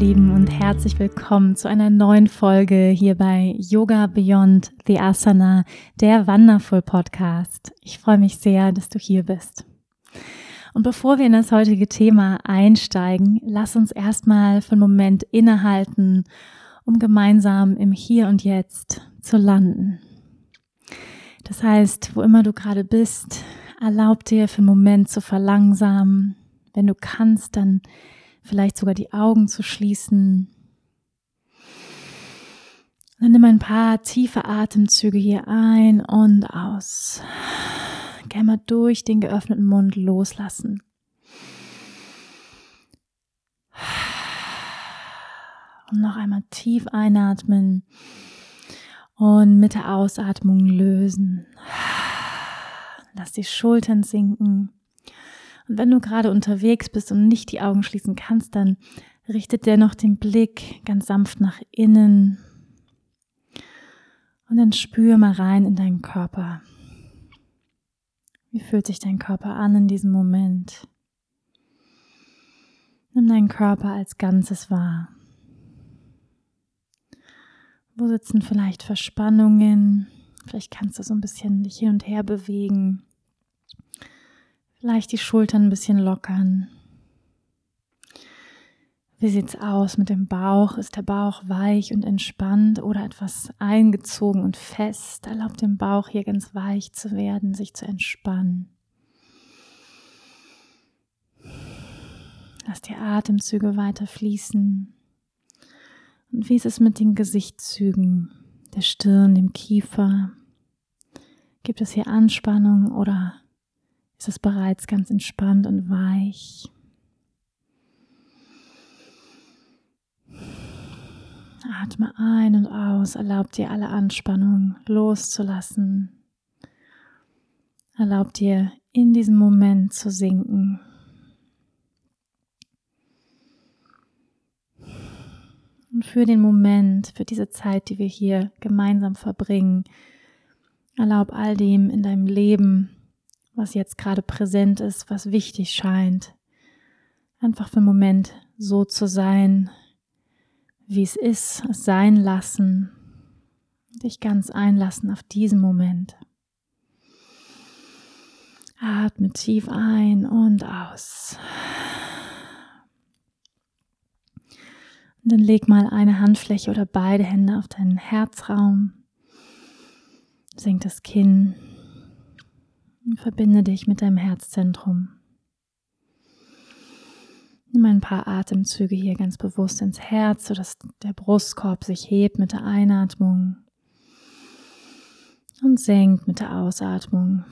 Lieben und herzlich willkommen zu einer neuen Folge hier bei Yoga Beyond the Asana, der Wonderful Podcast. Ich freue mich sehr, dass du hier bist. Und bevor wir in das heutige Thema einsteigen, lass uns erstmal für einen Moment innehalten, um gemeinsam im Hier und Jetzt zu landen. Das heißt, wo immer du gerade bist, erlaub dir für einen Moment zu verlangsamen. Wenn du kannst, dann vielleicht sogar die Augen zu schließen. Dann nimm ein paar tiefe Atemzüge hier ein und aus. Gerne mal durch den geöffneten Mund loslassen. Und noch einmal tief einatmen und mit der Ausatmung lösen. Lass die Schultern sinken. Und wenn du gerade unterwegs bist und nicht die Augen schließen kannst, dann richtet dennoch den Blick ganz sanft nach innen. Und dann spür mal rein in deinen Körper. Wie fühlt sich dein Körper an in diesem Moment? Nimm deinen Körper als Ganzes wahr. Wo sitzen vielleicht Verspannungen? Vielleicht kannst du so ein bisschen dich hin und her bewegen. Vielleicht die Schultern ein bisschen lockern. Wie sieht's aus mit dem Bauch? Ist der Bauch weich und entspannt oder etwas eingezogen und fest? Erlaubt dem Bauch hier ganz weich zu werden, sich zu entspannen. Lass die Atemzüge weiter fließen. Und wie ist es mit den Gesichtszügen, der Stirn, dem Kiefer? Gibt es hier Anspannung oder ist es bereits ganz entspannt und weich. Atme ein und aus, erlaubt dir alle Anspannung loszulassen. Erlaubt dir in diesem Moment zu sinken. Und für den Moment, für diese Zeit, die wir hier gemeinsam verbringen, erlaub all dem in deinem Leben was jetzt gerade präsent ist, was wichtig scheint. Einfach für einen Moment so zu sein, wie es ist, es sein lassen, dich ganz einlassen auf diesen Moment. Atme tief ein und aus. Und dann leg mal eine Handfläche oder beide Hände auf deinen Herzraum. Senk das Kinn verbinde dich mit deinem Herzzentrum. Nimm ein paar Atemzüge hier ganz bewusst ins Herz, sodass der Brustkorb sich hebt mit der Einatmung und senkt mit der Ausatmung.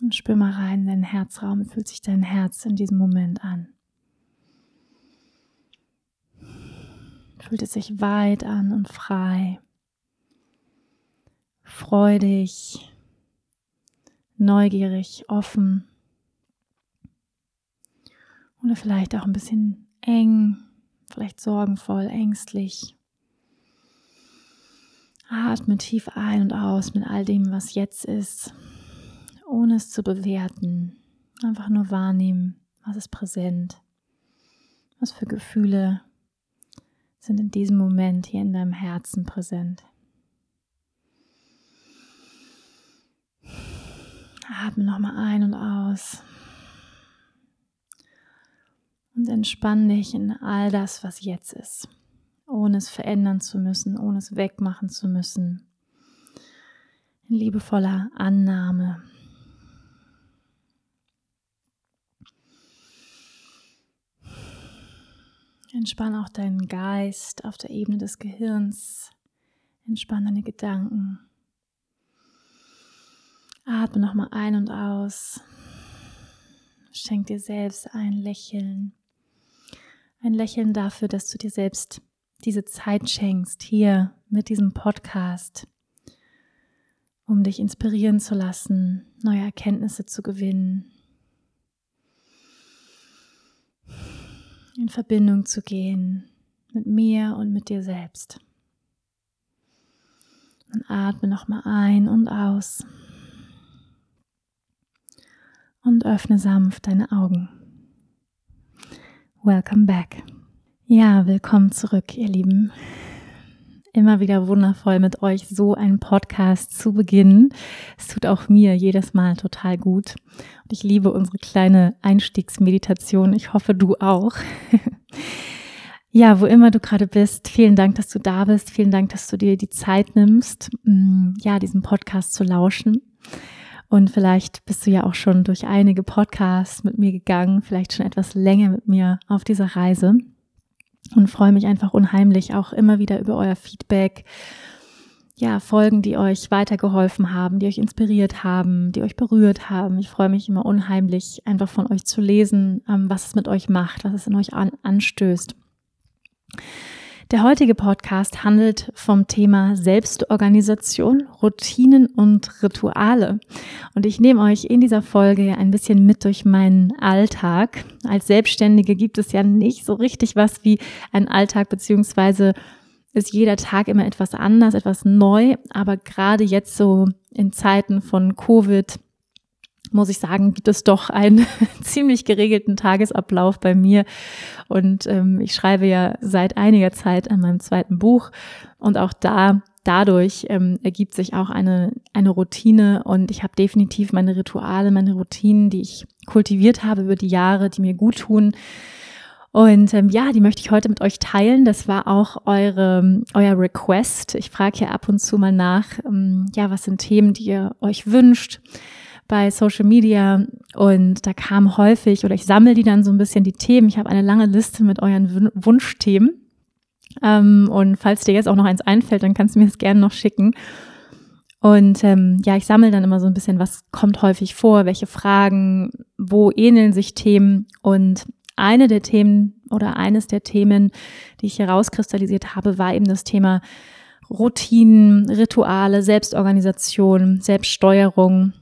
Und spür mal rein in deinen Herzraum. Wie fühlt sich dein Herz in diesem Moment an? Fühlt es sich weit an und frei, freudig, neugierig, offen oder vielleicht auch ein bisschen eng, vielleicht sorgenvoll, ängstlich. Atme tief ein und aus mit all dem, was jetzt ist, ohne es zu bewerten. Einfach nur wahrnehmen, was ist präsent, was für Gefühle sind in diesem Moment hier in deinem Herzen präsent. Atme nochmal ein und aus. Und entspann dich in all das, was jetzt ist, ohne es verändern zu müssen, ohne es wegmachen zu müssen. In liebevoller Annahme. Entspann auch deinen Geist auf der Ebene des Gehirns. Entspann deine Gedanken. Atme nochmal ein und aus. Schenk dir selbst ein Lächeln. Ein Lächeln dafür, dass du dir selbst diese Zeit schenkst, hier mit diesem Podcast, um dich inspirieren zu lassen, neue Erkenntnisse zu gewinnen, in Verbindung zu gehen mit mir und mit dir selbst. Und atme nochmal ein und aus. Und öffne sanft deine Augen. Welcome back. Ja, willkommen zurück, ihr Lieben. Immer wieder wundervoll mit euch so einen Podcast zu beginnen. Es tut auch mir jedes Mal total gut. Und ich liebe unsere kleine Einstiegsmeditation. Ich hoffe, du auch. Ja, wo immer du gerade bist, vielen Dank, dass du da bist. Vielen Dank, dass du dir die Zeit nimmst, mm, ja, diesen Podcast zu lauschen. Und vielleicht bist du ja auch schon durch einige Podcasts mit mir gegangen, vielleicht schon etwas länger mit mir auf dieser Reise. Und freue mich einfach unheimlich auch immer wieder über euer Feedback. Ja, Folgen, die euch weitergeholfen haben, die euch inspiriert haben, die euch berührt haben. Ich freue mich immer unheimlich, einfach von euch zu lesen, ähm, was es mit euch macht, was es in euch an, anstößt. Der heutige Podcast handelt vom Thema Selbstorganisation, Routinen und Rituale. Und ich nehme euch in dieser Folge ein bisschen mit durch meinen Alltag. Als Selbstständige gibt es ja nicht so richtig was wie ein Alltag, beziehungsweise ist jeder Tag immer etwas anders, etwas neu. Aber gerade jetzt so in Zeiten von Covid, muss ich sagen, gibt es doch einen ziemlich geregelten Tagesablauf bei mir. Und ähm, ich schreibe ja seit einiger Zeit an meinem zweiten Buch. Und auch da, dadurch ähm, ergibt sich auch eine, eine Routine. Und ich habe definitiv meine Rituale, meine Routinen, die ich kultiviert habe über die Jahre, die mir gut tun. Und ähm, ja, die möchte ich heute mit euch teilen. Das war auch eure, euer Request. Ich frage hier ab und zu mal nach, ähm, ja, was sind Themen, die ihr euch wünscht bei Social Media und da kam häufig oder ich sammle die dann so ein bisschen die Themen. Ich habe eine lange Liste mit euren Wunschthemen. Ähm, und falls dir jetzt auch noch eins einfällt, dann kannst du mir das gerne noch schicken. Und ähm, ja, ich sammle dann immer so ein bisschen, was kommt häufig vor, welche Fragen, wo ähneln sich Themen. Und eine der Themen oder eines der Themen, die ich herauskristallisiert habe, war eben das Thema Routinen, Rituale, Selbstorganisation, Selbststeuerung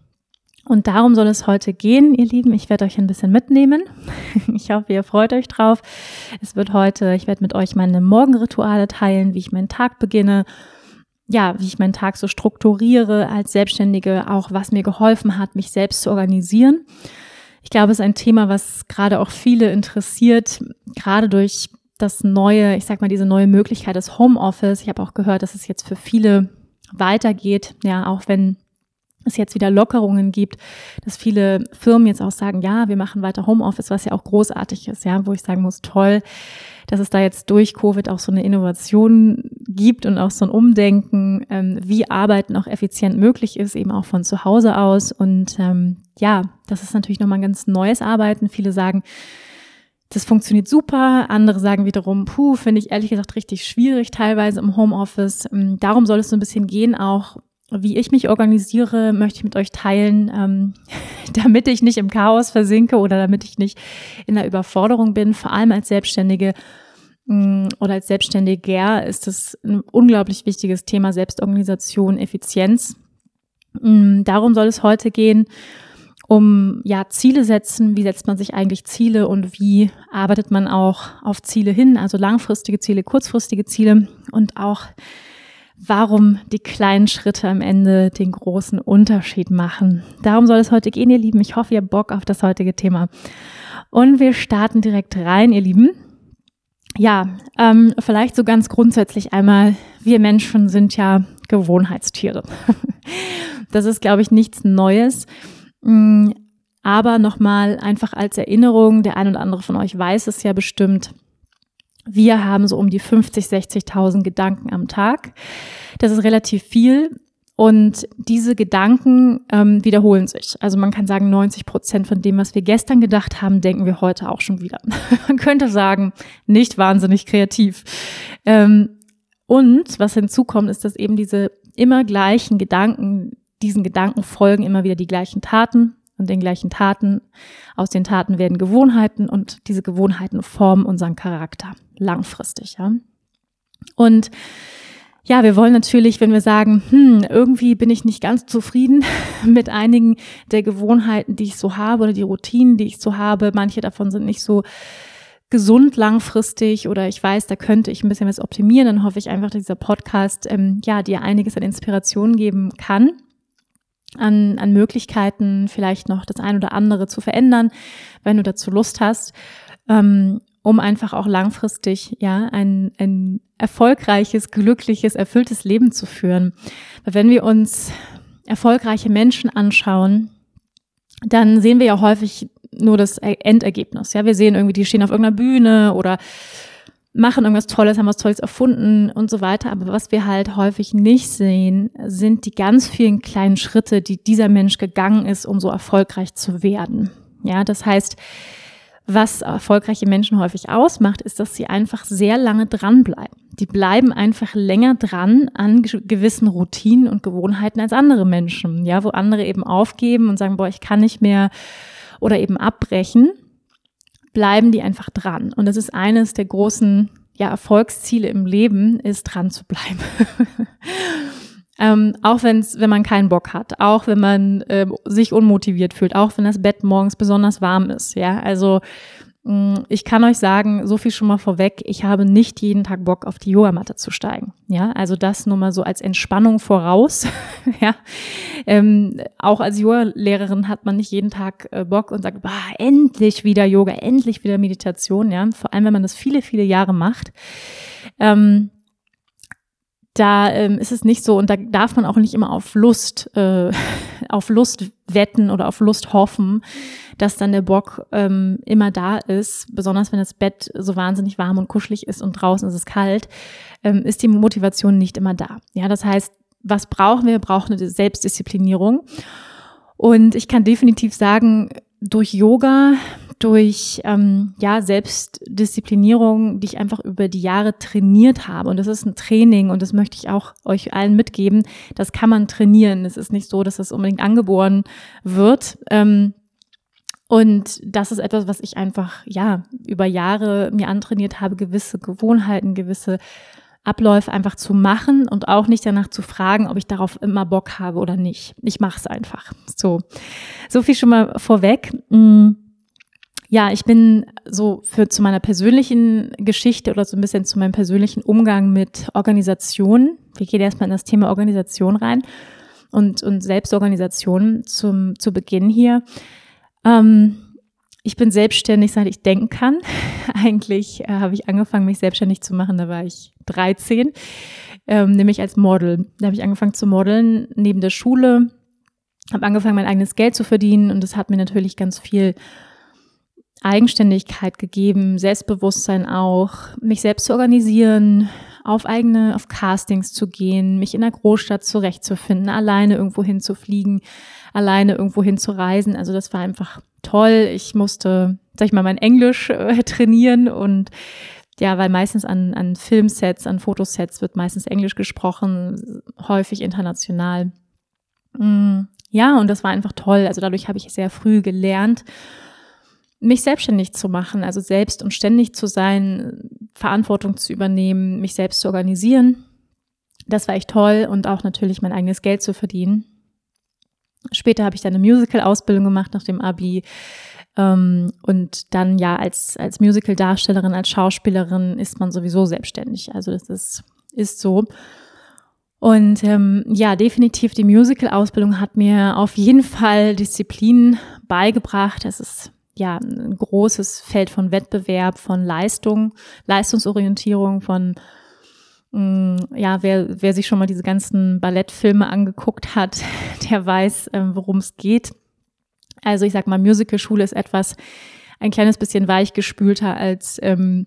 und darum soll es heute gehen, ihr Lieben. Ich werde euch ein bisschen mitnehmen. Ich hoffe, ihr freut euch drauf. Es wird heute, ich werde mit euch meine Morgenrituale teilen, wie ich meinen Tag beginne. Ja, wie ich meinen Tag so strukturiere als Selbstständige, auch was mir geholfen hat, mich selbst zu organisieren. Ich glaube, es ist ein Thema, was gerade auch viele interessiert, gerade durch das neue, ich sag mal, diese neue Möglichkeit des Homeoffice. Ich habe auch gehört, dass es jetzt für viele weitergeht, ja, auch wenn es jetzt wieder Lockerungen gibt, dass viele Firmen jetzt auch sagen, ja, wir machen weiter Homeoffice, was ja auch großartig ist, ja, wo ich sagen muss, toll, dass es da jetzt durch Covid auch so eine Innovation gibt und auch so ein Umdenken, ähm, wie Arbeiten auch effizient möglich ist, eben auch von zu Hause aus. Und ähm, ja, das ist natürlich nochmal ein ganz neues Arbeiten. Viele sagen, das funktioniert super. Andere sagen wiederum, puh, finde ich ehrlich gesagt richtig schwierig teilweise im Homeoffice. Ähm, darum soll es so ein bisschen gehen, auch wie ich mich organisiere, möchte ich mit euch teilen, ähm, damit ich nicht im Chaos versinke oder damit ich nicht in der Überforderung bin. Vor allem als Selbstständige mh, mm, oder als Selbstständiger ist es ein unglaublich wichtiges Thema Selbstorganisation, Effizienz. Mh, mm, darum soll es heute gehen, um ja Ziele setzen. Wie setzt man sich eigentlich Ziele und wie arbeitet man auch auf Ziele hin? Also langfristige Ziele, kurzfristige Ziele und auch warum die kleinen Schritte am Ende den großen Unterschied machen. Darum soll es heute gehen, ihr Lieben. Ich hoffe, ihr habt Bock auf das heutige Thema. Und wir starten direkt rein, ihr Lieben. Ja, ähm, vielleicht so ganz grundsätzlich einmal, wir Menschen sind ja Gewohnheitstiere. das ist, glaube ich, nichts Neues. Mm, aber nochmal einfach als Erinnerung, der ein oder andere von euch weiß es ja bestimmt, wir haben so um die 50, 60.000 Gedanken am Tag. Das ist relativ viel. Und diese Gedanken ähm, wiederholen sich. Also man kann sagen, 90 Prozent von dem, was wir gestern gedacht haben, denken wir heute auch schon wieder. man könnte sagen, nicht wahnsinnig kreativ. Ähm, und was hinzukommt, ist, dass eben diese immer gleichen Gedanken, diesen Gedanken folgen immer wieder die gleichen Taten. Und den gleichen Taten. Aus den Taten werden Gewohnheiten und diese Gewohnheiten formen unseren Charakter langfristig. Ja? Und ja, wir wollen natürlich, wenn wir sagen, hm, irgendwie bin ich nicht ganz zufrieden mit einigen der Gewohnheiten, die ich so habe oder die Routinen, die ich so habe. Manche davon sind nicht so gesund langfristig oder ich weiß, da könnte ich ein bisschen was optimieren. Dann hoffe ich einfach, dass dieser Podcast ähm, ja dir einiges an Inspiration geben kann. An, an Möglichkeiten, vielleicht noch das ein oder andere zu verändern, wenn du dazu Lust hast. Ähm, um einfach auch langfristig ja ein, ein erfolgreiches, glückliches, erfülltes Leben zu führen. Weil wenn wir uns erfolgreiche Menschen anschauen, dann sehen wir ja häufig nur das Endergebnis. Ja, wir sehen irgendwie, die stehen auf irgendeiner Bühne oder machen irgendwas Tolles, haben was Tolles erfunden und so weiter. Aber was wir halt häufig nicht sehen, sind die ganz vielen kleinen Schritte, die dieser Mensch gegangen ist, um so erfolgreich zu werden. Ja, das heißt, was erfolgreiche Menschen häufig ausmacht, ist, dass sie einfach sehr lange dranbleiben. Die bleiben einfach länger dran an gewissen Routinen und Gewohnheiten als andere Menschen. Ja, wo andere eben aufgeben und sagen, boah, ich kann nicht mehr oder eben abbrechen, bleiben die einfach dran. Und das ist eines der großen ja, Erfolgsziele im Leben, ist dran zu bleiben. Ähm, auch wenn's, wenn man keinen Bock hat, auch wenn man äh, sich unmotiviert fühlt, auch wenn das Bett morgens besonders warm ist. Ja, also ich kann euch sagen, so viel schon mal vorweg, ich habe nicht jeden Tag Bock auf die Yogamatte zu steigen. Ja, also das nur mal so als Entspannung voraus. ja, ähm, auch als Yoga-Lehrerin hat man nicht jeden Tag äh, Bock und sagt, bah, endlich wieder Yoga, endlich wieder Meditation. Ja, vor allem wenn man das viele, viele Jahre macht. Ähm, da ähm, ist es nicht so und da darf man auch nicht immer auf Lust, äh, auf Lust wetten oder auf Lust hoffen, dass dann der Bock ähm, immer da ist. Besonders wenn das Bett so wahnsinnig warm und kuschelig ist und draußen ist es kalt, ähm, ist die Motivation nicht immer da. Ja, das heißt, was brauchen wir? Wir brauchen eine Selbstdisziplinierung. Und ich kann definitiv sagen, durch Yoga durch ähm, ja Selbstdisziplinierung, die ich einfach über die Jahre trainiert habe. Und das ist ein Training und das möchte ich auch euch allen mitgeben. Das kann man trainieren. Es ist nicht so, dass das unbedingt angeboren wird. Ähm, und das ist etwas, was ich einfach ja über Jahre mir antrainiert habe, gewisse Gewohnheiten, gewisse Abläufe einfach zu machen und auch nicht danach zu fragen, ob ich darauf immer Bock habe oder nicht. Ich mache es einfach. So, so viel schon mal vorweg. Mm. Ja, ich bin so für zu meiner persönlichen Geschichte oder so ein bisschen zu meinem persönlichen Umgang mit Organisation. Wir gehen erstmal in das Thema Organisation rein und, und Selbstorganisation zum, zu Beginn hier. Ähm, ich bin selbstständig, seit ich denken kann. Eigentlich äh, habe ich angefangen, mich selbstständig zu machen, da war ich 13, ähm, nämlich als Model. Da habe ich angefangen zu modeln neben der Schule, habe angefangen, mein eigenes Geld zu verdienen und das hat mir natürlich ganz viel Eigenständigkeit gegeben, Selbstbewusstsein auch, mich selbst zu organisieren, auf eigene, auf Castings zu gehen, mich in der Großstadt zurechtzufinden, alleine irgendwo hinzufliegen, alleine irgendwo hin zu reisen. Also das war einfach toll. Ich musste, sag ich mal, mein Englisch äh, trainieren und ja, weil meistens an, an Filmsets, an Fotosets wird meistens Englisch gesprochen, häufig international. Mm, ja, und das war einfach toll. Also dadurch habe ich sehr früh gelernt mich selbstständig zu machen, also selbst und ständig zu sein, Verantwortung zu übernehmen, mich selbst zu organisieren. Das war echt toll und auch natürlich mein eigenes Geld zu verdienen. Später habe ich dann eine Musical-Ausbildung gemacht nach dem Abi. Ähm, und dann ja als, als Musical-Darstellerin, als Schauspielerin ist man sowieso selbstständig. Also das ist, ist so. Und ähm, ja, definitiv die Musical-Ausbildung hat mir auf jeden Fall Disziplin beigebracht. Es ist ja ein großes Feld von Wettbewerb, von Leistung, Leistungsorientierung, von mm, ja, wer, wer sich schon mal diese ganzen Ballettfilme angeguckt hat, der weiß, äh, worum es geht. Also ich sag mal, Musicalschule ist etwas ein kleines bisschen weichgespülter als ähm,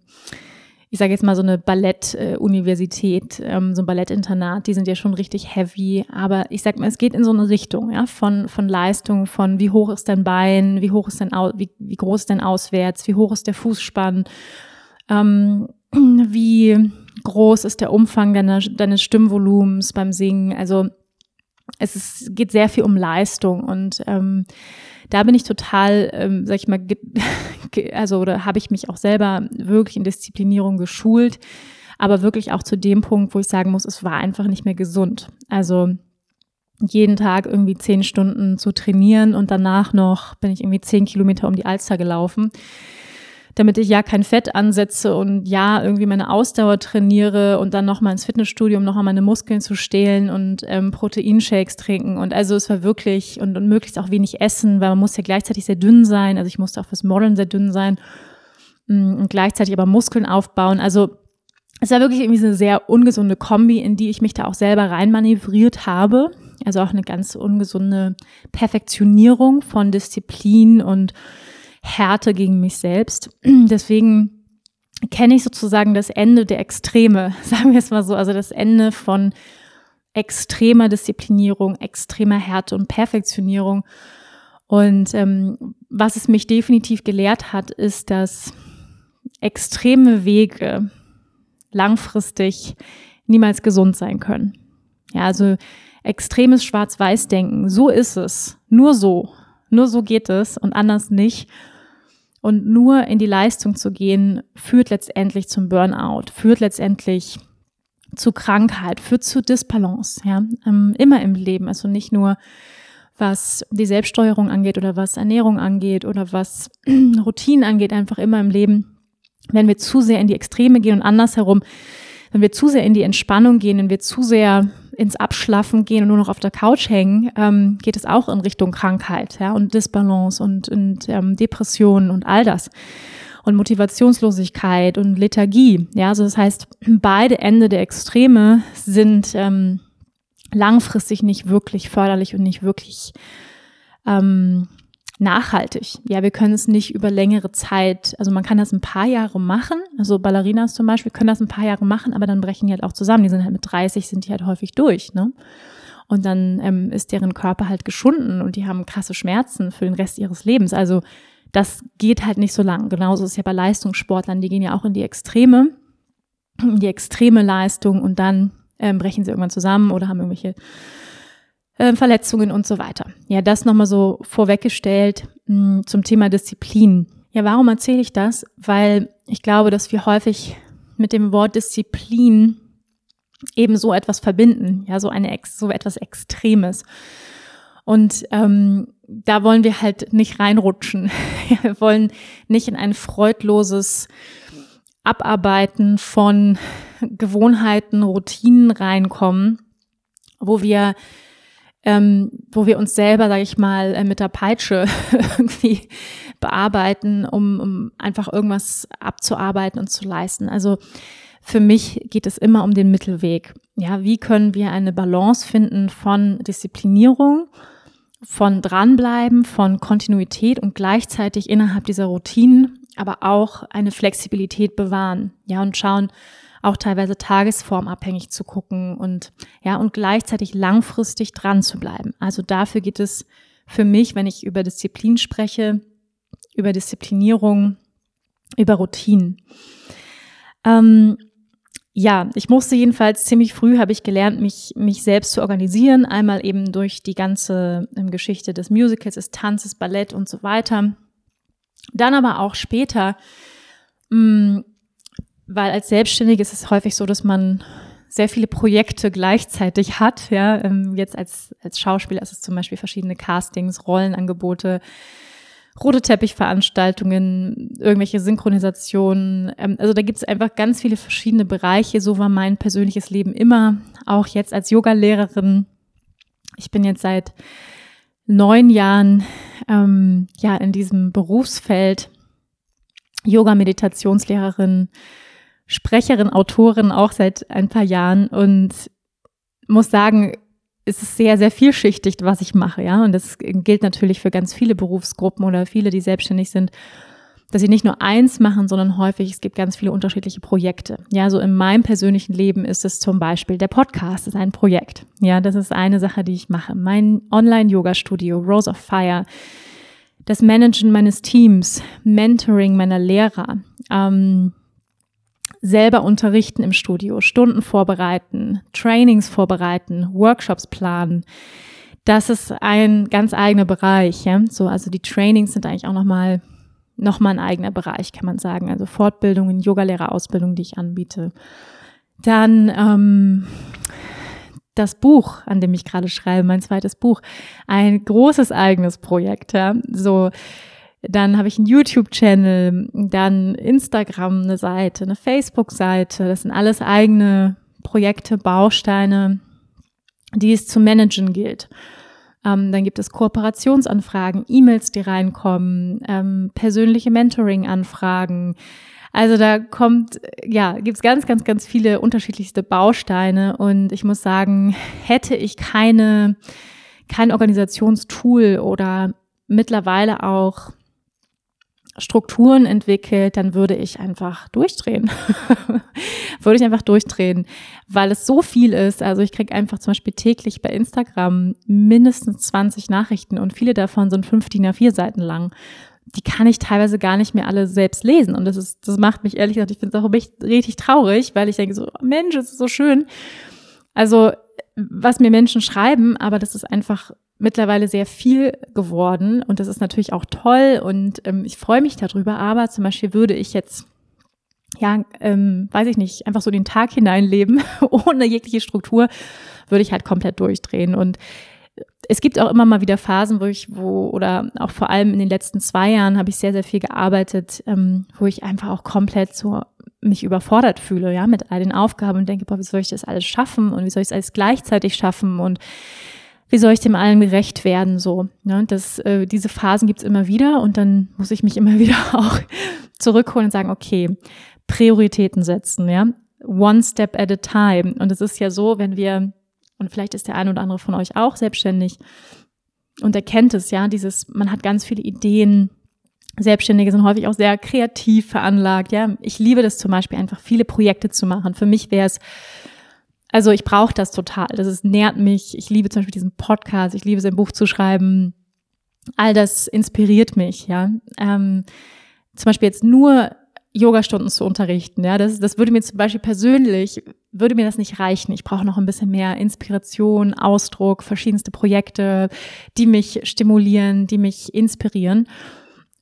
ich sage jetzt mal so eine Ballett-Universität, ähm, so ein Ballettinternat, die sind ja schon richtig heavy. Aber ich sag mal, es geht in so eine Richtung, ja, von, von Leistung, von wie hoch ist dein Bein, wie hoch ist dein, Au wie, wie groß ist dein Auswärts, wie hoch ist der Fußspann, ähm, wie groß ist der Umfang deiner, deines Stimmvolumens beim Singen. Also es ist, geht sehr viel um Leistung und ähm, da bin ich total, ähm, sag ich mal, also oder habe ich mich auch selber wirklich in Disziplinierung geschult, aber wirklich auch zu dem Punkt, wo ich sagen muss, es war einfach nicht mehr gesund. Also jeden Tag irgendwie zehn Stunden zu trainieren und danach noch bin ich irgendwie zehn Kilometer um die Alster gelaufen damit ich ja kein Fett ansetze und ja irgendwie meine Ausdauer trainiere und dann nochmal ins Fitnessstudio, um nochmal meine Muskeln zu stehlen und ähm, Proteinshakes trinken. Und also es war wirklich und, und möglichst auch wenig essen, weil man muss ja gleichzeitig sehr dünn sein. Also ich musste auch fürs Modeln sehr dünn sein mm, und gleichzeitig aber Muskeln aufbauen. Also es war wirklich irgendwie so eine sehr ungesunde Kombi, in die ich mich da auch selber reinmanövriert habe. Also auch eine ganz ungesunde Perfektionierung von Disziplin und Härte gegen mich selbst. Deswegen kenne ich sozusagen das Ende der Extreme, sagen wir es mal so, also das Ende von extremer Disziplinierung, extremer Härte und Perfektionierung. Und ähm, was es mich definitiv gelehrt hat, ist, dass extreme Wege langfristig niemals gesund sein können. Ja, also extremes Schwarz-Weiß-Denken, so ist es, nur so, nur so geht es und anders nicht. Und nur in die Leistung zu gehen, führt letztendlich zum Burnout, führt letztendlich zu Krankheit, führt zu Disbalance, ja, ähm, immer im Leben. Also nicht nur was die Selbststeuerung angeht oder was Ernährung angeht oder was Routinen angeht, einfach immer im Leben. Wenn wir zu sehr in die Extreme gehen und andersherum, wenn wir zu sehr in die Entspannung gehen, wenn wir zu sehr ins Abschlaffen gehen und nur noch auf der Couch hängen, ähm, geht es auch in Richtung Krankheit ja, und Disbalance und, und ähm, Depressionen und all das. Und Motivationslosigkeit und Lethargie. Ja, also das heißt, beide Ende der Extreme sind ähm, langfristig nicht wirklich förderlich und nicht wirklich ähm, nachhaltig. Ja, wir können es nicht über längere Zeit, also man kann das ein paar Jahre machen, also Ballerinas zum Beispiel können das ein paar Jahre machen, aber dann brechen die halt auch zusammen. Die sind halt mit 30, sind die halt häufig durch, ne? Und dann ähm, ist deren Körper halt geschunden und die haben krasse Schmerzen für den Rest ihres Lebens. Also das geht halt nicht so lang. Genauso ist es ja bei Leistungssportlern, die gehen ja auch in die Extreme, in die extreme Leistung und dann ähm, brechen sie irgendwann zusammen oder haben irgendwelche äh, Verletzungen und so weiter. Ja, das nochmal so vorweggestellt mh, hm, zum Thema Disziplin. Ja, warum erzähle ich das? Weil ich glaube, dass wir häufig mit dem Wort Disziplin eben so etwas verbinden, ja, so eine so etwas Extremes. Und ähm, da wollen wir halt nicht reinrutschen. wir wollen nicht in ein freudloses Abarbeiten von Gewohnheiten, Routinen reinkommen, wo wir ähm, wo wir uns selber, sage ich mal, äh, mit der Peitsche irgendwie bearbeiten, um, um einfach irgendwas abzuarbeiten und zu leisten. Also für mich geht es immer um den Mittelweg. Ja, wie können wir eine Balance finden von Disziplinierung, von dranbleiben, von Kontinuität und gleichzeitig innerhalb dieser Routinen aber auch eine Flexibilität bewahren. Ja, und schauen, auch teilweise tagesformabhängig zu gucken und ja, und gleichzeitig langfristig dran zu bleiben. Also dafür geht es für mich, wenn ich über Disziplin spreche, über Disziplinierung, über Routinen. Ähm, ja, ich musste jedenfalls ziemlich früh, habe ich gelernt, mich, mich selbst zu organisieren. Einmal eben durch die ganze ähm, Geschichte des Musicals, des Tanzes, Ballett und so weiter. Dann aber auch später mh, mm, weil als Selbstständige ist es häufig so, dass man sehr viele Projekte gleichzeitig hat. Ja, ähm, jetzt als, als Schauspieler ist es zum Beispiel verschiedene Castings, Rollenangebote, rote Teppichveranstaltungen, irgendwelche Synchronisationen. Ähm, also da gibt es einfach ganz viele verschiedene Bereiche. So war mein persönliches Leben immer, auch jetzt als Yogalehrerin. Ich bin jetzt seit neun Jahren ähm, ja in diesem Berufsfeld Yoga-Meditationslehrerin, Sprecherin, Autorin auch seit ein paar Jahren und muss sagen, es ist sehr, sehr vielschichtig, was ich mache, ja. Und das gilt natürlich für ganz viele Berufsgruppen oder viele, die selbstständig sind, dass sie nicht nur eins machen, sondern häufig, es gibt ganz viele unterschiedliche Projekte. Ja, so in meinem persönlichen Leben ist es zum Beispiel der Podcast ist ein Projekt. Ja, das ist eine Sache, die ich mache. Mein Online-Yoga-Studio, Rose of Fire, das Managen meines Teams, Mentoring meiner Lehrer, ähm, selber unterrichten im Studio, Stunden vorbereiten, Trainings vorbereiten, Workshops planen. Das ist ein ganz eigener Bereich. Ja? So, also die Trainings sind eigentlich auch nochmal noch mal ein eigener Bereich, kann man sagen. Also Fortbildungen, Yogalehrerausbildung, die ich anbiete. Dann ähm, das Buch, an dem ich gerade schreibe, mein zweites Buch, ein großes eigenes Projekt. Ja? So dann habe ich einen YouTube-Channel, dann Instagram eine Seite, eine Facebook-Seite. Das sind alles eigene Projekte, Bausteine, die es zu managen gilt. Ähm, dann gibt es Kooperationsanfragen, E-Mails, die reinkommen, ähm, persönliche Mentoring-Anfragen. Also da kommt, ja, gibt's ganz, ganz, ganz viele unterschiedlichste Bausteine. Und ich muss sagen, hätte ich keine, kein Organisationstool oder mittlerweile auch Strukturen entwickelt, dann würde ich einfach durchdrehen. würde ich einfach durchdrehen, weil es so viel ist. Also ich kriege einfach zum Beispiel täglich bei Instagram mindestens 20 Nachrichten und viele davon sind fünf DIN A4 Seiten lang. Die kann ich teilweise gar nicht mehr alle selbst lesen. Und das ist, das macht mich ehrlich gesagt, ich finde es auch richtig traurig, weil ich denke so, Mensch, es ist so schön. Also, was mir Menschen schreiben, aber das ist einfach mittlerweile sehr viel geworden und das ist natürlich auch toll und ähm, ich freue mich darüber. Aber zum Beispiel würde ich jetzt ja, ähm, weiß ich nicht, einfach so den Tag hineinleben, ohne jegliche Struktur, würde ich halt komplett durchdrehen. Und es gibt auch immer mal wieder Phasen, wo ich, wo, oder auch vor allem in den letzten zwei Jahren habe ich sehr, sehr viel gearbeitet, ähm, wo ich einfach auch komplett so mich überfordert fühle, ja, mit all den Aufgaben und denke, boah, wie soll ich das alles schaffen und wie soll ich es alles gleichzeitig schaffen und wie soll ich dem allen gerecht werden? So, ne? das, äh, diese Phasen gibt's immer wieder und dann muss ich mich immer wieder auch zurückholen und sagen, okay, Prioritäten setzen, ja, one step at a time. Und es ist ja so, wenn wir, und vielleicht ist der eine oder andere von euch auch selbstständig und erkennt es, ja, dieses, man hat ganz viele Ideen, Selbstständige sind häufig auch sehr kreativ veranlagt. Ja, ich liebe das zum Beispiel einfach viele Projekte zu machen. Für mich wäre es also ich brauche das total. Das ist, nährt mich. Ich liebe zum Beispiel diesen Podcast. Ich liebe es, ein Buch zu schreiben. All das inspiriert mich, ja. Ähm, zum Beispiel jetzt nur Yogastunden zu unterrichten, ja, das, das würde mir zum Beispiel persönlich, würde mir das nicht reichen. Ich brauche noch ein bisschen mehr Inspiration, Ausdruck, verschiedenste Projekte, die mich stimulieren, die mich inspirieren.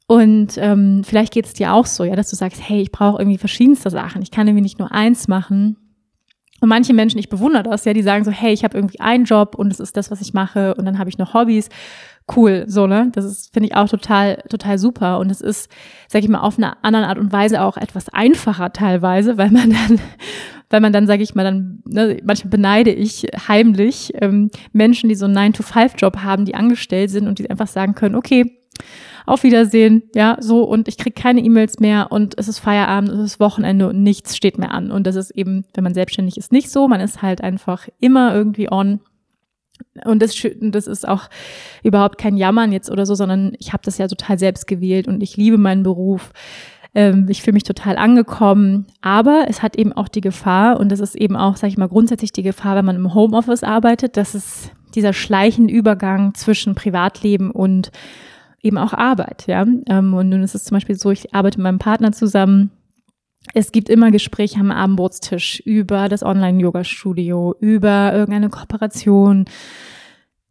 Und ähm, vielleicht geht es dir auch so, ja, dass du sagst, hey, ich brauche irgendwie verschiedenste Sachen. Ich kann irgendwie nicht nur eins machen. Und manche Menschen, ich bewundere das, ja, die sagen so, hey, ich habe irgendwie einen Job und das ist das, was ich mache und dann habe ich noch Hobbys. Cool, so, ne? Das ist, finde ich auch total, total super. Und es ist, sage ich mal, auf eine andere Art und Weise auch etwas einfacher teilweise, weil man dann, weil man dann, sage ich mal, dann, ne, manchmal beneide ich heimlich ähm, Menschen, die so einen 9-to-5-Job haben, die angestellt sind und die einfach sagen können, okay, auf Wiedersehen, ja, so und ich kriege keine E-Mails mehr und es ist Feierabend, es ist Wochenende und nichts steht mehr an. Und das ist eben, wenn man selbstständig ist, nicht so. Man ist halt einfach immer irgendwie on. Und das, das ist auch überhaupt kein Jammern jetzt oder so, sondern ich habe das ja total selbst gewählt und ich liebe meinen Beruf. Ähm, ich fühle mich total angekommen, aber es hat eben auch die Gefahr und das ist eben auch, sage ich mal, grundsätzlich die Gefahr, wenn man im Homeoffice arbeitet, dass es dieser schleichende Übergang zwischen Privatleben und eben auch Arbeit, ja. Ähm, und nun ist es zum Beispiel so, ich arbeite mit meinem Partner zusammen. Es gibt immer Gespräche am Abendbrotstisch über das Online-Yoga-Studio, über irgendeine Kooperation,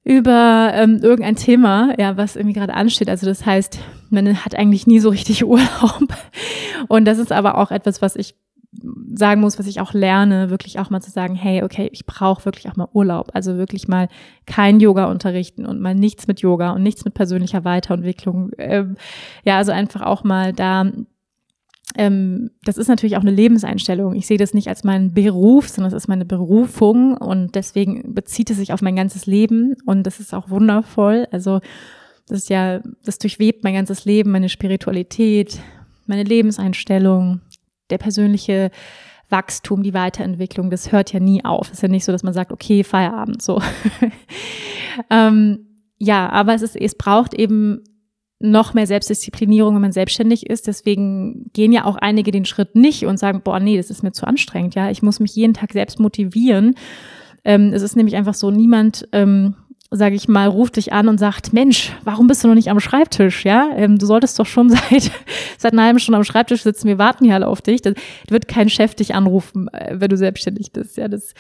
über ähm, irgendein Thema, ja, was irgendwie gerade ansteht. Also das heißt, man hat eigentlich nie so richtig Urlaub. Und das ist aber auch etwas, was ich sagen muss, was ich auch lerne, wirklich auch mal zu sagen, hey, okay, ich brauche wirklich auch mal Urlaub. Also wirklich mal kein Yoga unterrichten und mal nichts mit Yoga und nichts mit persönlicher Weiterentwicklung. Ähm, ja, also einfach auch mal da ähm, das ist natürlich auch eine Lebenseinstellung. Ich sehe das nicht als meinen Beruf, sondern es ist meine Berufung und deswegen bezieht es sich auf mein ganzes Leben und das ist auch wundervoll. Also das ist ja, das durchwebt mein ganzes Leben, meine Spiritualität, meine Lebenseinstellung, der persönliche Wachstum, die Weiterentwicklung, das hört ja nie auf. Es ist ja nicht so, dass man sagt, okay, Feierabend, so. ähm, ja, aber es ist, es braucht eben noch mehr Selbstdisziplinierung, wenn man selbstständig ist. Deswegen gehen ja auch einige den Schritt nicht und sagen, boah, nee, das ist mir zu anstrengend. Ja, ich muss mich jeden Tag selbst motivieren. Ähm, es ist nämlich einfach so, niemand ähm, sage ich mal, ruft dich an und sagt, Mensch, warum bist du noch nicht am Schreibtisch? Ja, ähm, du solltest doch schon seit seit einer halben Stunde am Schreibtisch sitzen. Wir warten hier alle auf dich. Das wird kein Chef dich anrufen, äh, wenn du selbstständig bist. Ja, das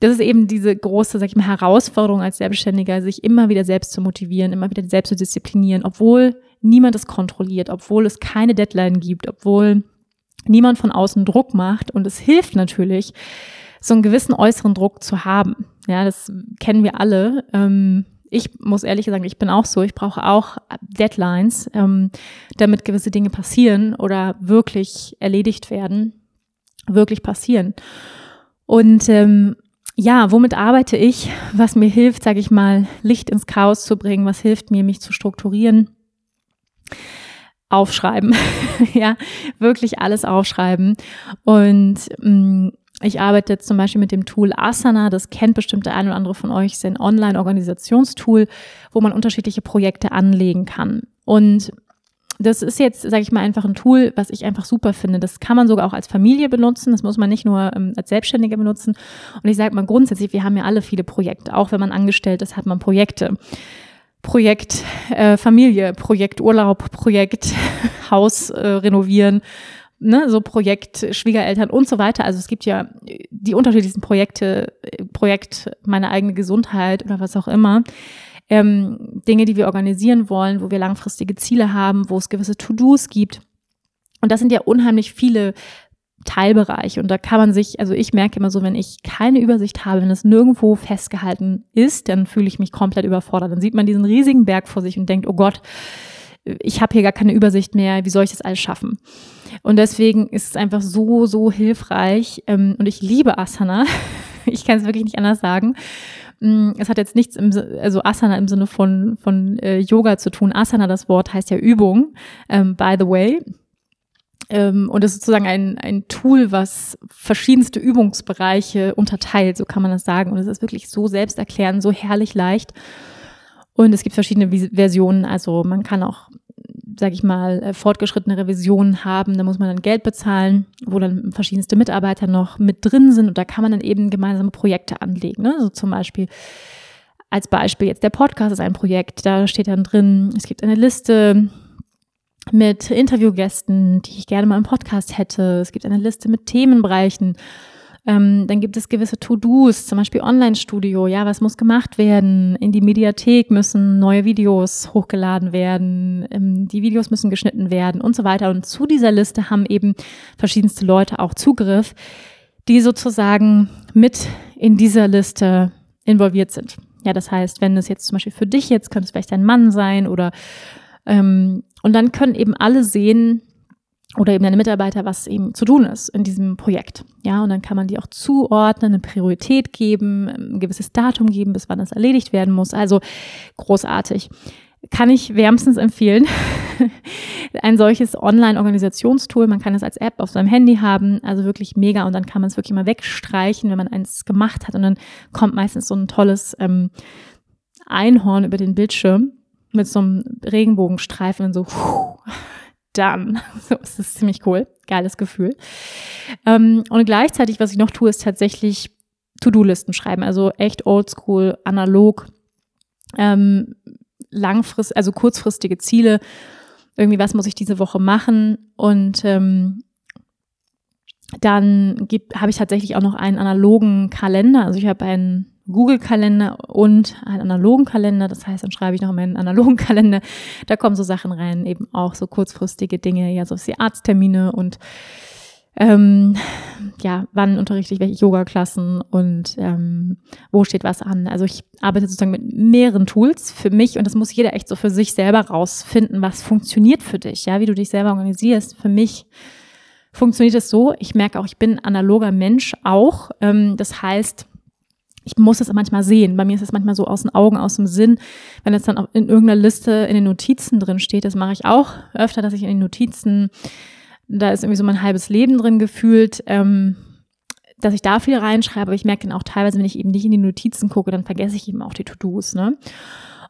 das ist eben diese große, sag ich mal, Herausforderung als Selbstständiger, sich immer wieder selbst zu motivieren, immer wieder selbst zu disziplinieren, obwohl niemand es kontrolliert, obwohl es keine Deadline gibt, obwohl niemand von außen Druck macht. Und es hilft natürlich, so einen gewissen äußeren Druck zu haben. Ja, das kennen wir alle. Ähm, ich muss ehrlich sagen, ich bin auch so. Ich brauche auch Deadlines, ähm, damit gewisse Dinge passieren oder wirklich erledigt werden, wirklich passieren. Und ähm, ja, womit arbeite ich? Was mir hilft, sage ich mal, Licht ins Chaos zu bringen? Was hilft mir, mich zu strukturieren? Aufschreiben, ja, wirklich alles aufschreiben. Und mh, mm, ich arbeite jetzt zum Beispiel mit dem Tool Asana, das kennt bestimmt der eine oder andere von euch, ist ein Online-Organisationstool, wo man unterschiedliche Projekte anlegen kann. Und das ist jetzt, sage ich mal, einfach ein Tool, was ich einfach super finde. Das kann man sogar auch als Familie benutzen. Das muss man nicht nur ähm, als Selbstständiger benutzen. Und ich sage mal grundsätzlich, wir haben ja alle viele Projekte. Auch wenn man angestellt ist, hat man Projekte. Projekt äh, Familie, Projekt Urlaub, Projekt Haus äh, renovieren, ne, so Projekt Schwiegereltern und so weiter. Also es gibt ja die unterschiedlichsten Projekte, Projekt meine eigene Gesundheit oder was auch immer. Ähm, Dinge, die wir organisieren wollen, wo wir langfristige Ziele haben, wo es gewisse To-Dos gibt. Und das sind ja unheimlich viele Teilbereiche. Und da kann man sich, also ich merke immer so, wenn ich keine Übersicht habe, wenn es nirgendwo festgehalten ist, dann fühle ich mich komplett überfordert. Dann sieht man diesen riesigen Berg vor sich und denkt, oh Gott, ich habe hier gar keine Übersicht mehr, wie soll ich das alles schaffen? Und deswegen ist es einfach so, so hilfreich. Ähm, und ich liebe Asana. Ich kann es wirklich nicht anders sagen. Mm, es hat jetzt nichts im, also Asana im Sinne von, von äh, Yoga zu tun. Asana, das Wort heißt ja Übung, ähm, by the way. Ähm, und es ist sozusagen ein, ein Tool, was verschiedenste Übungsbereiche unterteilt, so kann man das sagen. Und es ist wirklich so selbsterklärend, so herrlich leicht. Und es gibt verschiedene Versionen. Also man kann auch, sage ich mal, äh, fortgeschrittene Revisionen haben. Da muss man dann Geld bezahlen, wo dann verschiedenste Mitarbeiter noch mit drin sind. Und da kann man dann eben gemeinsame Projekte anlegen. Ne? Also zum Beispiel als Beispiel jetzt der Podcast ist ein Projekt. Da steht dann drin, es gibt eine Liste mit Interviewgästen, die ich gerne mal im Podcast hätte. Es gibt eine Liste mit Themenbereichen. Ähm, dann gibt es gewisse To-Dos, zum Beispiel Online-Studio. Ja, was muss gemacht werden? In die Mediathek müssen neue Videos hochgeladen werden. Ähm, die Videos müssen geschnitten werden und so weiter. Und zu dieser Liste haben eben verschiedenste Leute auch Zugriff, die sozusagen mit in dieser Liste involviert sind. Ja, das heißt, wenn es jetzt zum Beispiel für dich jetzt, könnte es vielleicht dein Mann sein oder ähm, und dann können eben alle sehen, oder eben deine Mitarbeiter, was eben zu tun ist in diesem Projekt. Ja, und dann kann man die auch zuordnen, eine Priorität geben, ein gewisses Datum geben, bis wann das erledigt werden muss. Also großartig. Kann ich wärmstens empfehlen. ein solches Online-Organisationstool. Man kann es als App auf seinem Handy haben. Also wirklich mega. Und dann kann man es wirklich mal wegstreichen, wenn man eins gemacht hat. Und dann kommt meistens so ein tolles ähm, Einhorn über den Bildschirm mit so einem Regenbogenstreifen und so done. So ist ziemlich cool. Geiles Gefühl. Ähm, und gleichzeitig, was ich noch tue, ist tatsächlich To-Do-Listen schreiben. Also echt oldschool, analog, ähm, langfristig, also kurzfristige Ziele. Irgendwie, was muss ich diese Woche machen? Und ähm, dann habe ich tatsächlich auch noch einen analogen Kalender. Also ich habe einen Google-Kalender und einen analogen Kalender. Das heißt, dann schreibe ich noch meinen analogen Kalender. Da kommen so Sachen rein, eben auch so kurzfristige Dinge, ja, so wie Arzttermine und ähm, ja, wann unterrichte ich welche Yoga-Klassen und ähm, wo steht was an. Also ich arbeite sozusagen mit mehreren Tools für mich und das muss jeder echt so für sich selber rausfinden, was funktioniert für dich, ja, wie du dich selber organisierst. Für mich funktioniert es so, ich merke auch, ich bin analoger Mensch auch. Ähm, das heißt, ich muss es manchmal sehen. Bei mir ist es manchmal so aus den Augen, aus dem Sinn. Wenn es dann auch in irgendeiner Liste in den Notizen drin steht, das mache ich auch öfter, dass ich in den Notizen, da ist irgendwie so mein halbes Leben drin gefühlt, ähm, dass ich da viel reinschreibe. Aber ich merke dann auch teilweise, wenn ich eben nicht in die Notizen gucke, dann vergesse ich eben auch die To-Dos. Ne?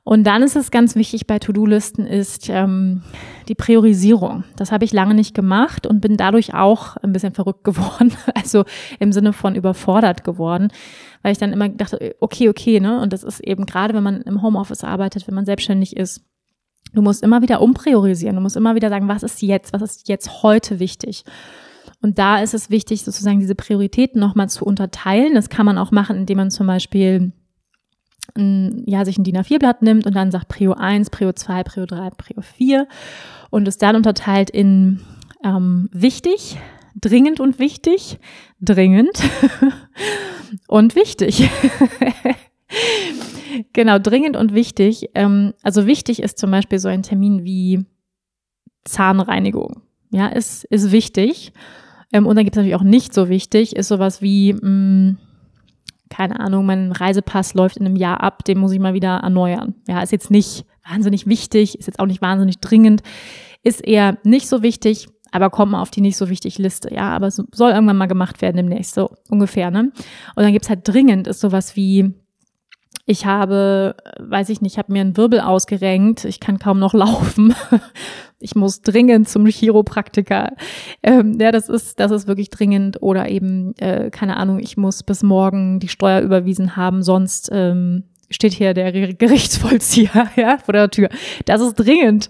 Und dann ist es ganz wichtig bei To-Do-Listen ist ähm, die Priorisierung. Das habe ich lange nicht gemacht und bin dadurch auch ein bisschen verrückt geworden, also im Sinne von überfordert geworden, weil ich dann immer dachte, okay, okay, ne? Und das ist eben gerade, wenn man im Homeoffice arbeitet, wenn man selbstständig ist, du musst immer wieder umpriorisieren. Du musst immer wieder sagen, was ist jetzt, was ist jetzt heute wichtig. Und da ist es wichtig, sozusagen diese Prioritäten nochmal zu unterteilen. Das kann man auch machen, indem man zum Beispiel ein, ja, sich ein DIN A4-Blatt nimmt und dann sagt Prio 1, Prio 2, Prio 3, Prio 4 und es dann unterteilt in ähm, wichtig, dringend und wichtig, dringend und wichtig. genau, dringend und wichtig. Ähm, also wichtig ist zum Beispiel so ein Termin wie Zahnreinigung. Ja, ist, ist wichtig. Ähm, und dann gibt es natürlich auch nicht so wichtig, ist sowas wie, mh, mm, keine Ahnung, mein Reisepass läuft in einem Jahr ab, den muss ich mal wieder erneuern. Ja, ist jetzt nicht wahnsinnig wichtig, ist jetzt auch nicht wahnsinnig dringend, ist eher nicht so wichtig, aber kommt mal auf die nicht so wichtig Liste, ja, aber es soll irgendwann mal gemacht werden demnächst, so ungefähr, ne? Und dann gibt's halt dringend, ist sowas wie, ich habe, weiß ich nicht, habe mir einen Wirbel ausgerenkt, ich kann kaum noch laufen ich muss dringend zum Chiropraktiker. Ähm, ja, das ist, das ist wirklich dringend. Oder eben, äh, keine Ahnung, ich muss bis morgen die Steuer überwiesen haben, sonst ähm, steht hier der Gerichtsvollzieher ja, vor der Tür. Das ist dringend.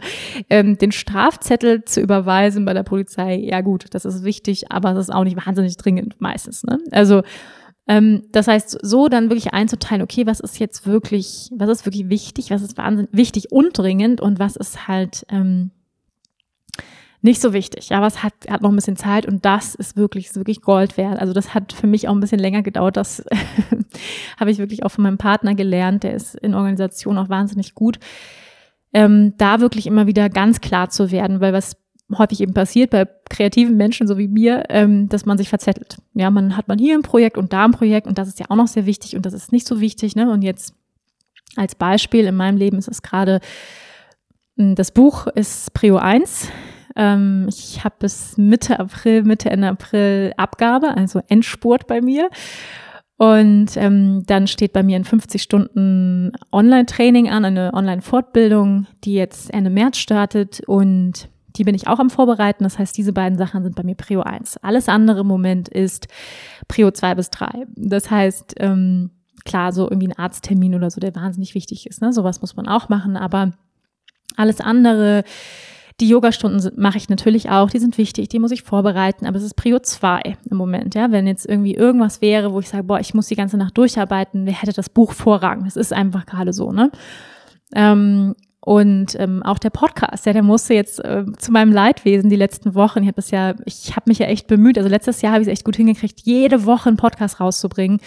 Ähm, den Strafzettel zu überweisen bei der Polizei, ja gut, das ist wichtig, aber es ist auch nicht wahnsinnig dringend meistens. Ne? Also ähm, das heißt, so dann wirklich einzuteilen, okay, was ist jetzt wirklich, was ist wirklich wichtig, was ist wahnsinnig wichtig und dringend und was ist halt ähm, nicht so wichtig. Aber es hat, hat noch ein bisschen Zeit und das ist wirklich, ist wirklich Gold wert. Also das hat für mich auch ein bisschen länger gedauert. Das habe ich wirklich auch von meinem Partner gelernt. Der ist in Organisation auch wahnsinnig gut. Ähm, da wirklich immer wieder ganz klar zu werden, weil was häufig eben passiert bei kreativen Menschen so wie mir, ähm, dass man sich verzettelt. Ja, man hat man hier ein Projekt und da ein Projekt und das ist ja auch noch sehr wichtig und das ist nicht so wichtig. Ne? Und jetzt als Beispiel in meinem Leben ist es gerade, hm, das Buch ist Prio 1 ähm, ich habe bis Mitte April, Mitte Ende April Abgabe, also Endspurt bei mir. Und ähm, dann steht bei mir ein 50 Stunden Online-Training an, eine Online-Fortbildung, die jetzt Ende März startet und die bin ich auch am Vorbereiten. Das heißt, diese beiden Sachen sind bei mir Prio 1. Alles andere im Moment ist Prio 2 bis 3. Das heißt, ähm, klar, so irgendwie ein Arzttermin oder so, der wahnsinnig wichtig ist. Ne? Sowas muss man auch machen, aber alles andere die Yogastunden mache ich natürlich auch, die sind wichtig, die muss ich vorbereiten, aber es ist Prio 2 im Moment, ja. Wenn jetzt irgendwie irgendwas wäre, wo ich sage, boah, ich muss die ganze Nacht durcharbeiten, wer hätte das Buch Vorrang? Das ist einfach gerade so, ne? Ähm, und ähm, auch der Podcast, ja, der musste jetzt äh, zu meinem Leidwesen die letzten Wochen. Ich habe das ja, ich habe mich ja echt bemüht. Also letztes Jahr habe ich es echt gut hingekriegt, jede Woche einen Podcast rauszubringen.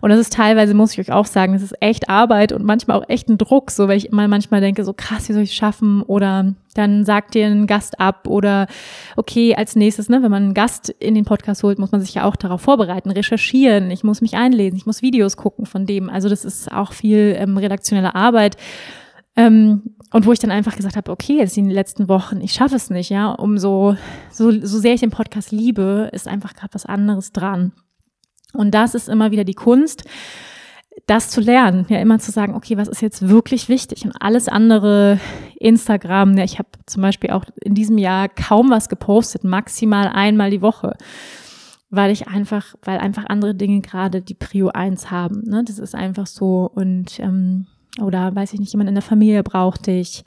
Und das ist teilweise, muss ich euch auch sagen, das ist echt Arbeit und manchmal auch echt ein Druck, so weil ich immer manchmal denke, so krass, wie soll ich es schaffen? Oder dann sagt dir ein Gast ab oder okay, als nächstes, ne, wenn man einen Gast in den Podcast holt, muss man sich ja auch darauf vorbereiten, recherchieren, ich muss mich einlesen, ich muss Videos gucken von dem. Also das ist auch viel ähm, redaktionelle Arbeit. Ähm, und wo ich dann einfach gesagt habe, okay, jetzt in den letzten Wochen, ich schaffe es nicht, ja, umso, so, so sehr ich den Podcast liebe, ist einfach gerade was anderes dran. Und das ist immer wieder die Kunst, das zu lernen, ja, immer zu sagen, okay, was ist jetzt wirklich wichtig? Und alles andere, Instagram, ja, ich habe zum Beispiel auch in diesem Jahr kaum was gepostet, maximal einmal die Woche, weil ich einfach, weil einfach andere Dinge gerade die Prio 1 haben, ne, das ist einfach so. Und ähm, oder weiß ich nicht, jemand in der Familie braucht dich,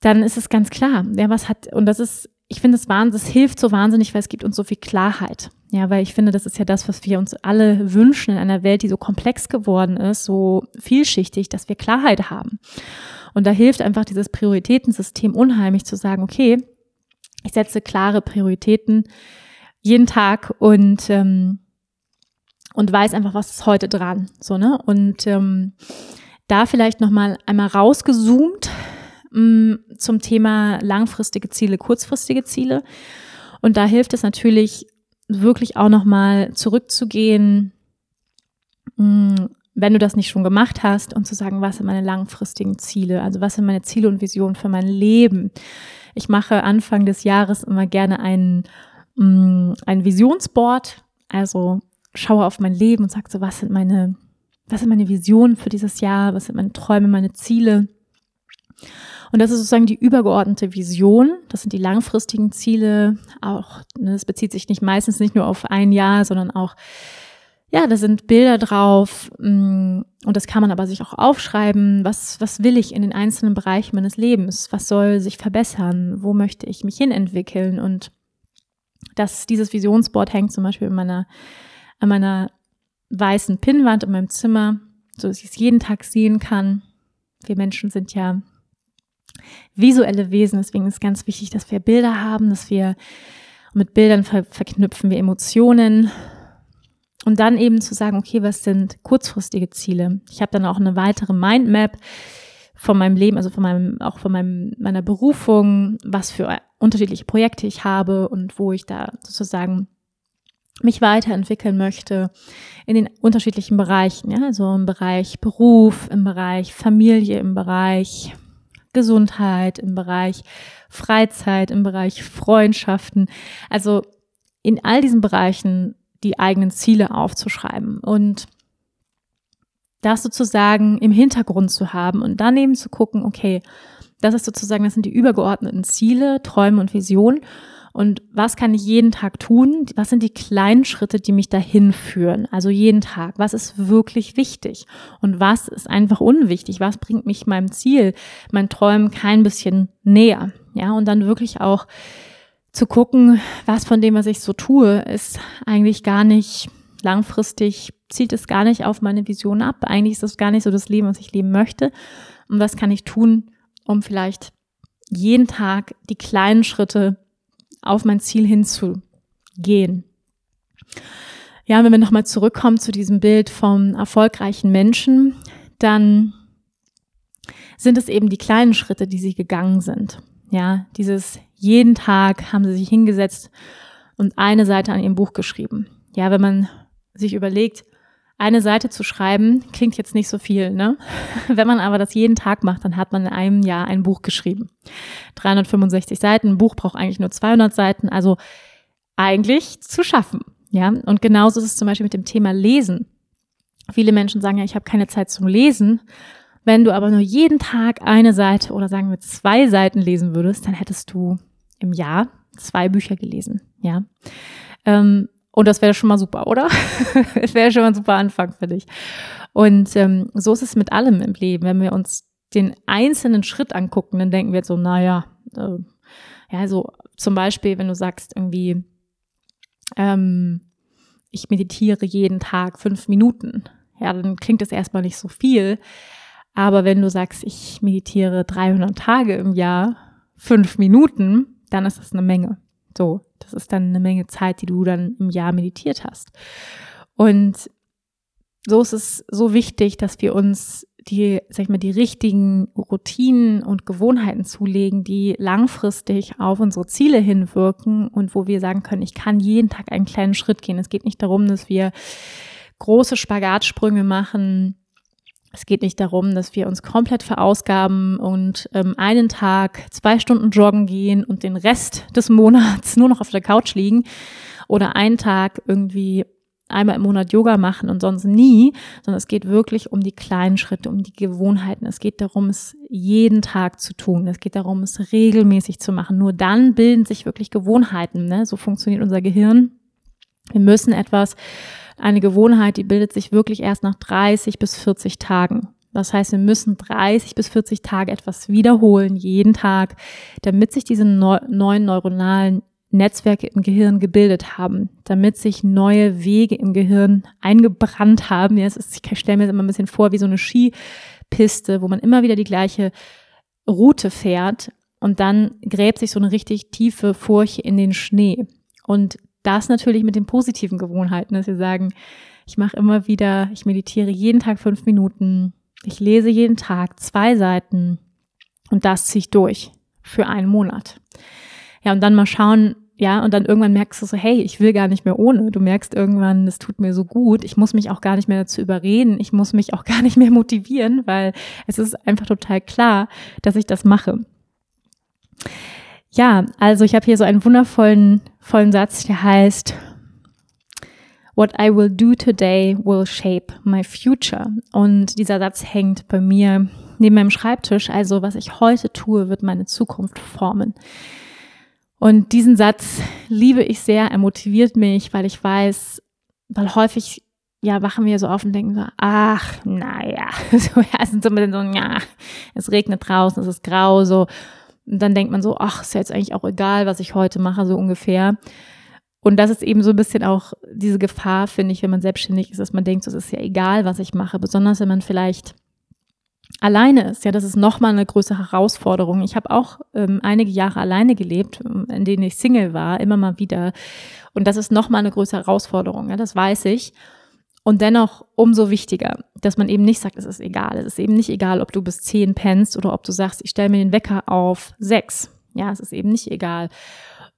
dann ist es ganz klar, wer was hat, und das ist, ich finde es wahnsinnig, das hilft so wahnsinnig, weil es gibt uns so viel Klarheit. Ja, weil ich finde, das ist ja das, was wir uns alle wünschen in einer Welt, die so komplex geworden ist, so vielschichtig, dass wir Klarheit haben. Und da hilft einfach dieses Prioritätensystem unheimlich zu sagen, okay, ich setze klare Prioritäten jeden Tag und ähm, und weiß einfach, was ist heute dran, so ne und ähm, da vielleicht noch mal einmal rausgezoomt mh, mm, zum Thema langfristige Ziele, kurzfristige Ziele. Und da hilft es natürlich wirklich auch noch mal zurückzugehen, mh, mm, wenn du das nicht schon gemacht hast und zu sagen, was sind meine langfristigen Ziele? Also was sind meine Ziele und Visionen für mein Leben? Ich mache Anfang des Jahres immer gerne ein, mh, mm, ein Visionsboard. Also schaue auf mein Leben und sage so, was sind meine was sind meine Visionen für dieses Jahr, was sind meine Träume, meine Ziele. Und das ist sozusagen die übergeordnete Vision. Das sind die langfristigen Ziele. Auch, ne, das bezieht sich nicht meistens nicht nur auf ein Jahr, sondern auch, ja, da sind Bilder drauf. Mm, und das kann man aber sich auch aufschreiben. Was, was will ich in den einzelnen Bereichen meines Lebens? Was soll sich verbessern? Wo möchte ich mich hinentwickeln? Und das, dieses Visionsboard hängt zum Beispiel in meiner, an meiner weißen Pinnwand in meinem Zimmer, so dass ich es jeden Tag sehen kann. Wir Menschen sind ja visuelle Wesen, deswegen ist ganz wichtig, dass wir Bilder haben, dass wir mit Bildern ver verknüpfen wir Emotionen. Und dann eben zu sagen, okay, was sind kurzfristige Ziele? Ich habe dann auch eine weitere Mindmap von meinem Leben, also von meinem, auch von meinem, meiner Berufung, was für unterschiedliche Projekte ich habe und wo ich da sozusagen mich weiterentwickeln möchte in den unterschiedlichen Bereichen, ja, also im Bereich Beruf, im Bereich Familie, im Bereich Gesundheit, im Bereich Freizeit, im Bereich Freundschaften. Also in all diesen Bereichen die eigenen Ziele aufzuschreiben und das sozusagen im Hintergrund zu haben und dann eben zu gucken, okay, das ist sozusagen, das sind die übergeordneten Ziele, Träume und Visionen. Und was kann ich jeden Tag tun? Was sind die kleinen Schritte, die mich dahin führen? Also jeden Tag. Was ist wirklich wichtig? Und was ist einfach unwichtig? Was bringt mich meinem Ziel, meinen Träumen kein bisschen näher? Ja, und dann wirklich auch zu gucken, was von dem, was ich so tue, ist eigentlich gar nicht langfristig, zielt es gar nicht auf meine Vision ab. Eigentlich ist das gar nicht so das Leben, was ich leben möchte. Und was kann ich tun, um vielleicht jeden Tag die kleinen Schritte auf mein Ziel hinzugehen. Ja, wenn wir nochmal zurückkommen zu diesem Bild vom erfolgreichen Menschen, dann sind es eben die kleinen Schritte, die sie gegangen sind. Ja, dieses jeden Tag haben sie sich hingesetzt und eine Seite an ihrem Buch geschrieben. Ja, wenn man sich überlegt, eine Seite zu schreiben, klingt jetzt nicht so viel, ne? Wenn man aber das jeden Tag macht, dann hat man in einem Jahr ein Buch geschrieben. 365 Seiten, ein Buch braucht eigentlich nur 200 Seiten, also eigentlich zu schaffen, ja? Und genauso ist es zum Beispiel mit dem Thema Lesen. Viele Menschen sagen ja, ich habe keine Zeit zum Lesen. Wenn du aber nur jeden Tag eine Seite oder sagen wir zwei Seiten lesen würdest, dann hättest du im Jahr zwei Bücher gelesen, ja? Ähm, und das wäre schon mal super, oder? Es wäre schon mal ein super Anfang für dich. Und ähm, so ist es mit allem im Leben. Wenn wir uns den einzelnen Schritt angucken, dann denken wir jetzt so, naja, äh, ja, so zum Beispiel, wenn du sagst irgendwie, ähm, ich meditiere jeden Tag fünf Minuten, ja, dann klingt das erstmal nicht so viel. Aber wenn du sagst, ich meditiere 300 Tage im Jahr, fünf Minuten, dann ist das eine Menge. So, das ist dann eine Menge Zeit, die du dann im Jahr meditiert hast. Und so ist es so wichtig, dass wir uns die, sag ich mal, die richtigen Routinen und Gewohnheiten zulegen, die langfristig auf unsere Ziele hinwirken und wo wir sagen können, ich kann jeden Tag einen kleinen Schritt gehen. Es geht nicht darum, dass wir große Spagatsprünge machen, es geht nicht darum, dass wir uns komplett verausgaben und ähm, einen Tag zwei Stunden joggen gehen und den Rest des Monats nur noch auf der Couch liegen oder einen Tag irgendwie einmal im Monat Yoga machen und sonst nie, sondern es geht wirklich um die kleinen Schritte, um die Gewohnheiten. Es geht darum, es jeden Tag zu tun. Es geht darum, es regelmäßig zu machen. Nur dann bilden sich wirklich Gewohnheiten. Ne? So funktioniert unser Gehirn. Wir müssen etwas eine Gewohnheit, die bildet sich wirklich erst nach 30 bis 40 Tagen. Das heißt, wir müssen 30 bis 40 Tage etwas wiederholen, jeden Tag, damit sich diese neuen neuronalen Netzwerke im Gehirn gebildet haben, damit sich neue Wege im Gehirn eingebrannt haben. Ja, ist, ich stelle mir das immer ein bisschen vor wie so eine Skipiste, wo man immer wieder die gleiche Route fährt und dann gräbt sich so eine richtig tiefe Furche in den Schnee. Und das natürlich mit den positiven Gewohnheiten, dass wir sagen, ich mache immer wieder, ich meditiere jeden Tag fünf Minuten, ich lese jeden Tag zwei Seiten und das ziehe ich durch für einen Monat. Ja, und dann mal schauen, ja, und dann irgendwann merkst du so, hey, ich will gar nicht mehr ohne. Du merkst irgendwann, es tut mir so gut. Ich muss mich auch gar nicht mehr dazu überreden. Ich muss mich auch gar nicht mehr motivieren, weil es ist einfach total klar, dass ich das mache. Ja, also ich habe hier so einen wundervollen vollen Satz, der heißt, What I will do today will shape my future. Und dieser Satz hängt bei mir neben meinem Schreibtisch. Also was ich heute tue, wird meine Zukunft formen. Und diesen Satz liebe ich sehr, er motiviert mich, weil ich weiß, weil häufig ja, wachen wir so auf und denken so, ach, naja, so, ja, sind so ein bisschen so, ja, es regnet draußen, es ist grau, so. Und dann denkt man so, ach, ist ja jetzt eigentlich auch egal, was ich heute mache, so ungefähr. Und das ist eben so ein bisschen auch diese Gefahr, finde ich, wenn man selbstständig ist, dass man denkt, so, es ist ja egal, was ich mache, besonders wenn man vielleicht alleine ist. Ja, das ist nochmal eine größere Herausforderung. Ich habe auch ähm, einige Jahre alleine gelebt, in denen ich Single war, immer mal wieder. Und das ist nochmal eine größere Herausforderung, ja, das weiß ich. Und dennoch umso wichtiger, dass man eben nicht sagt, es ist egal. Es ist eben nicht egal, ob du bis zehn pennst oder ob du sagst, ich stelle mir den Wecker auf sechs. Ja, es ist eben nicht egal,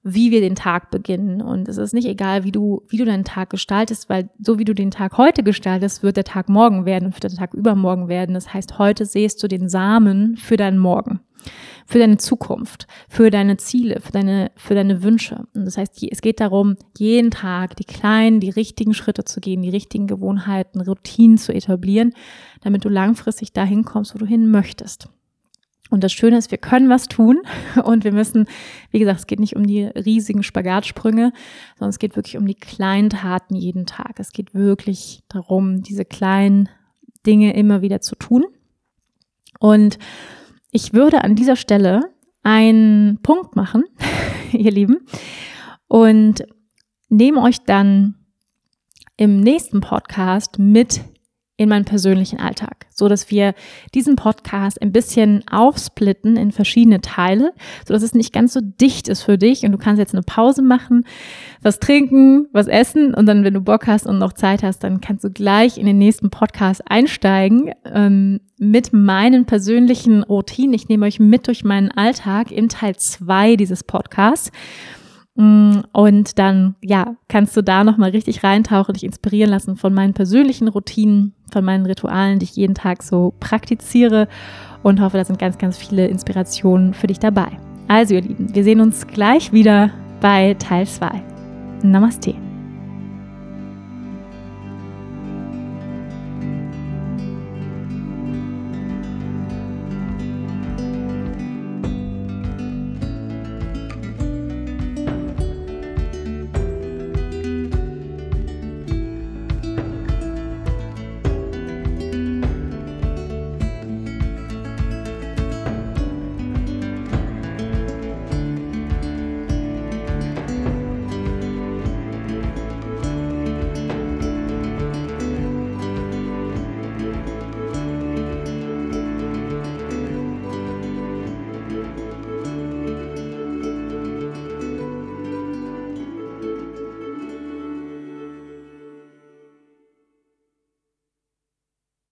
wie wir den Tag beginnen. Und es ist nicht egal, wie du, wie du deinen Tag gestaltest, weil so wie du den Tag heute gestaltest, wird der Tag morgen werden und wird der Tag übermorgen werden. Das heißt, heute sähst du den Samen für deinen Morgen für deine Zukunft, für deine Ziele, für deine, für deine Wünsche. Und das heißt, es geht darum, jeden Tag die kleinen, die richtigen Schritte zu gehen, die richtigen Gewohnheiten, Routinen zu etablieren, damit du langfristig dahin kommst, wo du hin möchtest. Und das Schöne ist, wir können was tun und wir müssen, wie gesagt, es geht nicht um die riesigen Spagatsprünge, sondern es geht wirklich um die kleinen Taten jeden Tag. Es geht wirklich darum, diese kleinen Dinge immer wieder zu tun. Und ich würde an dieser Stelle einen Punkt machen, ihr Lieben, und nehme euch dann im nächsten Podcast mit in meinen persönlichen Alltag, so dass wir diesen Podcast ein bisschen aufsplitten in verschiedene Teile, so dass es nicht ganz so dicht ist für dich und du kannst jetzt eine Pause machen, was trinken, was essen und dann, wenn du Bock hast und noch Zeit hast, dann kannst du gleich in den nächsten Podcast einsteigen ähm, mit meinen persönlichen Routinen. Ich nehme euch mit durch meinen Alltag im Teil zwei dieses Podcasts. Mm, und dann, ja, kannst du da nochmal richtig reintauchen, dich inspirieren lassen von meinen persönlichen Routinen, von meinen Ritualen, die ich jeden Tag so praktiziere und hoffe, da sind ganz, ganz viele Inspirationen für dich dabei. Also, ihr Lieben, wir sehen uns gleich wieder bei Teil 2. Namaste.